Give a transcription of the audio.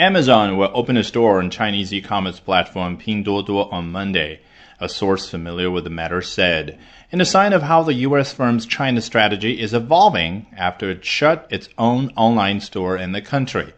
Amazon will open a store on Chinese e-commerce platform Pinduoduo on Monday, a source familiar with the matter said, in a sign of how the U.S. firm's China strategy is evolving after it shut its own online store in the country.